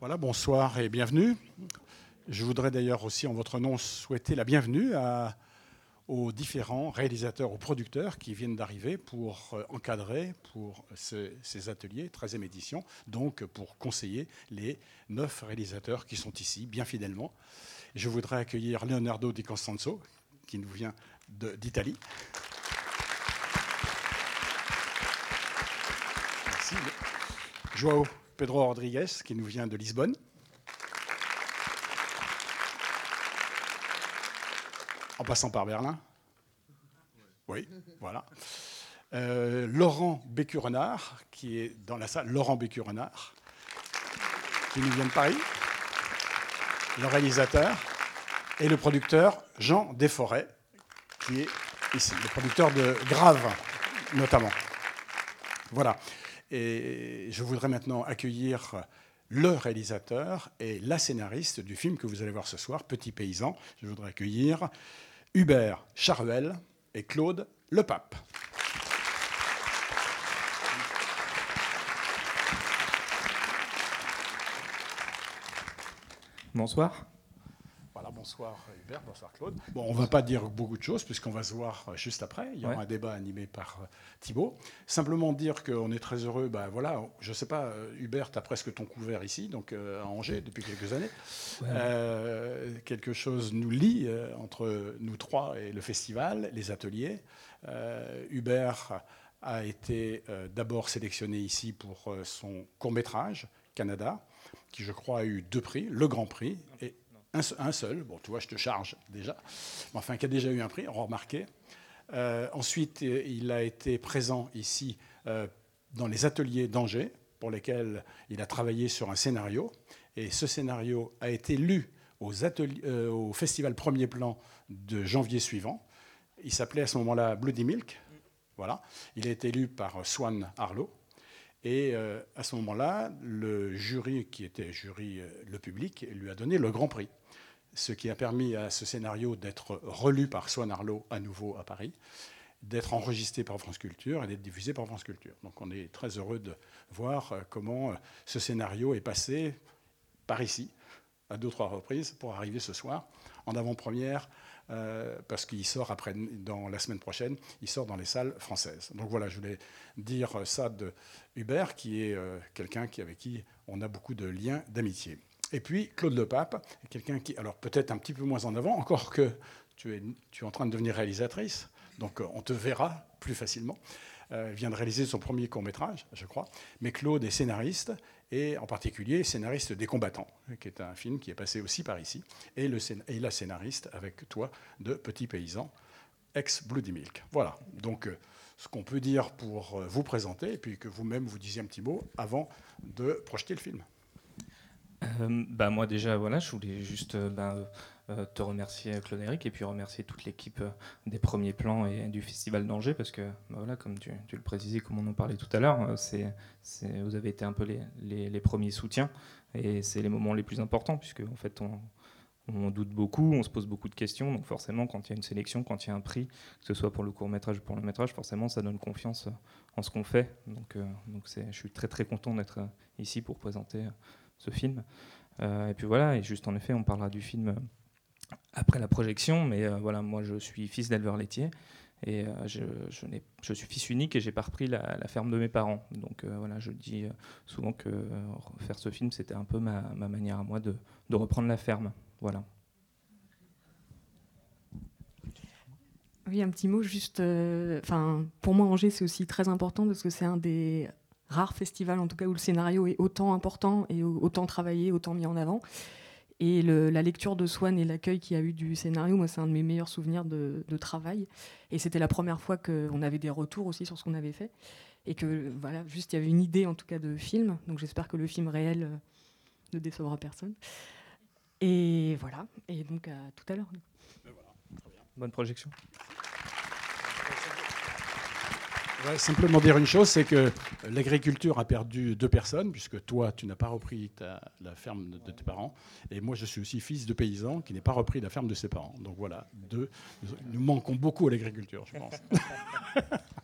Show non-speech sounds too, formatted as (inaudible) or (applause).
Voilà, bonsoir et bienvenue. Je voudrais d'ailleurs aussi, en votre nom, souhaiter la bienvenue aux différents réalisateurs, aux producteurs qui viennent d'arriver pour euh, encadrer pour ces ateliers, 13e édition, donc pour conseiller les neuf réalisateurs qui sont ici, bien fidèlement. Je voudrais accueillir Leonardo Di Costanzo, qui nous vient d'Italie. Merci. Joao Pedro Rodriguez, qui nous vient de Lisbonne. En passant par Berlin. Oui, voilà. Euh, Laurent Bécurenard, qui est dans la salle. Laurent Bécurenard, qui nous vient de Paris. Le réalisateur. Et le producteur Jean Desforêts, qui est ici. Le producteur de Grave, notamment. Voilà. Et je voudrais maintenant accueillir le réalisateur et la scénariste du film que vous allez voir ce soir, Petit Paysan. Je voudrais accueillir Hubert Charuel et Claude Lepape. Bonsoir bonsoir Hubert, bonsoir Claude. Bon, on ne va pas dire beaucoup de choses puisqu'on va se voir juste après. Il y aura un débat animé par euh, Thibault. Simplement dire qu'on est très heureux. Ben voilà, je ne sais pas, euh, Hubert, tu as presque ton couvert ici, donc euh, à Angers depuis quelques années. quelque chose nous lie entre nous trois et le festival, les ateliers. Hubert a été d'abord sélectionné ici pour son court métrage Canada, qui je crois a eu deux prix, le Grand Prix et un, seul, bon, tu vois, je te charge déjà, enfin, qui a déjà eu un prix, remarqué. Euh, ensuite, euh, il a été présent ici euh, dans les ateliers d'Angers, pour lesquels il a travaillé sur un scénario. Et ce scénario a été lu ateliers, au festival Premier Plan de janvier suivant. Il s'appelait à ce moment-là Bloody Milk. Voilà. Il a été lu par Swan Harlow. Et à ce moment-là, le jury, qui était jury, le public, lui a donné le grand prix ce qui a permis à ce scénario d'être relu par Swan Arlo à nouveau à Paris, d'être enregistré par France Culture et d'être diffusé par France Culture. Donc on est très heureux de voir euh, comment euh, ce scénario est passé par ici, à deux ou trois reprises, pour arriver ce soir en avant-première, euh, parce qu'il sort après, dans la semaine prochaine, il sort dans les salles françaises. Donc voilà, je voulais dire ça de Hubert, qui est quelqu'un avec qui on a beaucoup de liens d'amitié. Et puis Claude Lepape, quelqu'un qui, alors peut-être un petit peu moins en avant, encore que tu es, tu es en train de devenir réalisatrice, donc euh, on te verra plus facilement. Euh, vient de réaliser son premier court métrage, je crois. Mais Claude est scénariste, et en particulier scénariste des combattants, qui est un film qui est passé aussi par ici, et, le, et la scénariste avec toi de Petit Paysan, ex Bloody Milk. Voilà, donc euh, ce qu'on peut dire pour vous présenter, et puis que vous-même vous disiez un petit mot avant de projeter le film. Euh, bah moi déjà voilà je voulais juste euh, bah, euh, te remercier Claude Eric et puis remercier toute l'équipe des premiers plans et du festival d'Angers parce que bah, voilà comme tu, le précisais comme on en parlait tout à l'heure c'est, vous avez été un peu les, premiers soutiens et c'est les moments les plus importants puisque en fait on, on doute beaucoup, on se pose beaucoup de questions, donc forcément quand il y a une sélection, quand il y a un prix, que ce soit pour le court métrage ou pour le métrage, forcément ça donne confiance en ce qu'on fait. Donc, donc je suis très très content d'être ici pour présenter ce film. Euh, et puis voilà, et juste en effet, on parlera du film euh, après la projection, mais euh, voilà, moi je suis fils d'éleveur laitier. Et je, suis fils unique et j'ai pas repris la, ferme de mes parents. Donc voilà, je dis souvent que faire ce film, c'était un peu ma, ma, manière à moi de, de reprendre la ferme. Voilà. Oui, un petit mot juste. Enfin, pour moi, Angers, c'est aussi très important parce que c'est un des rare festival, en tout cas où le scénario est autant important et autant travaillé, autant mis en avant. Et la lecture de Swan et l'accueil qu'il y a eu du scénario, moi, c'est un de mes meilleurs souvenirs de, travail. Et c'était la première fois qu'on avait des retours aussi sur ce qu'on avait fait. Et que, voilà, juste, il y avait une idée, en tout cas, de film. Donc j'espère que le film réel euh, ne décevra personne. Et voilà. Et donc, à tout à l'heure. Bonne projection simplement dire une chose, c'est que l'agriculture a perdu deux personnes, puisque toi, tu n'as pas repris la ferme de, tes parents, et moi, je suis aussi fils de paysan qui n'est pas repris la ferme de ses parents. Donc voilà, deux, nous manquons beaucoup à l'agriculture, je pense. (laughs)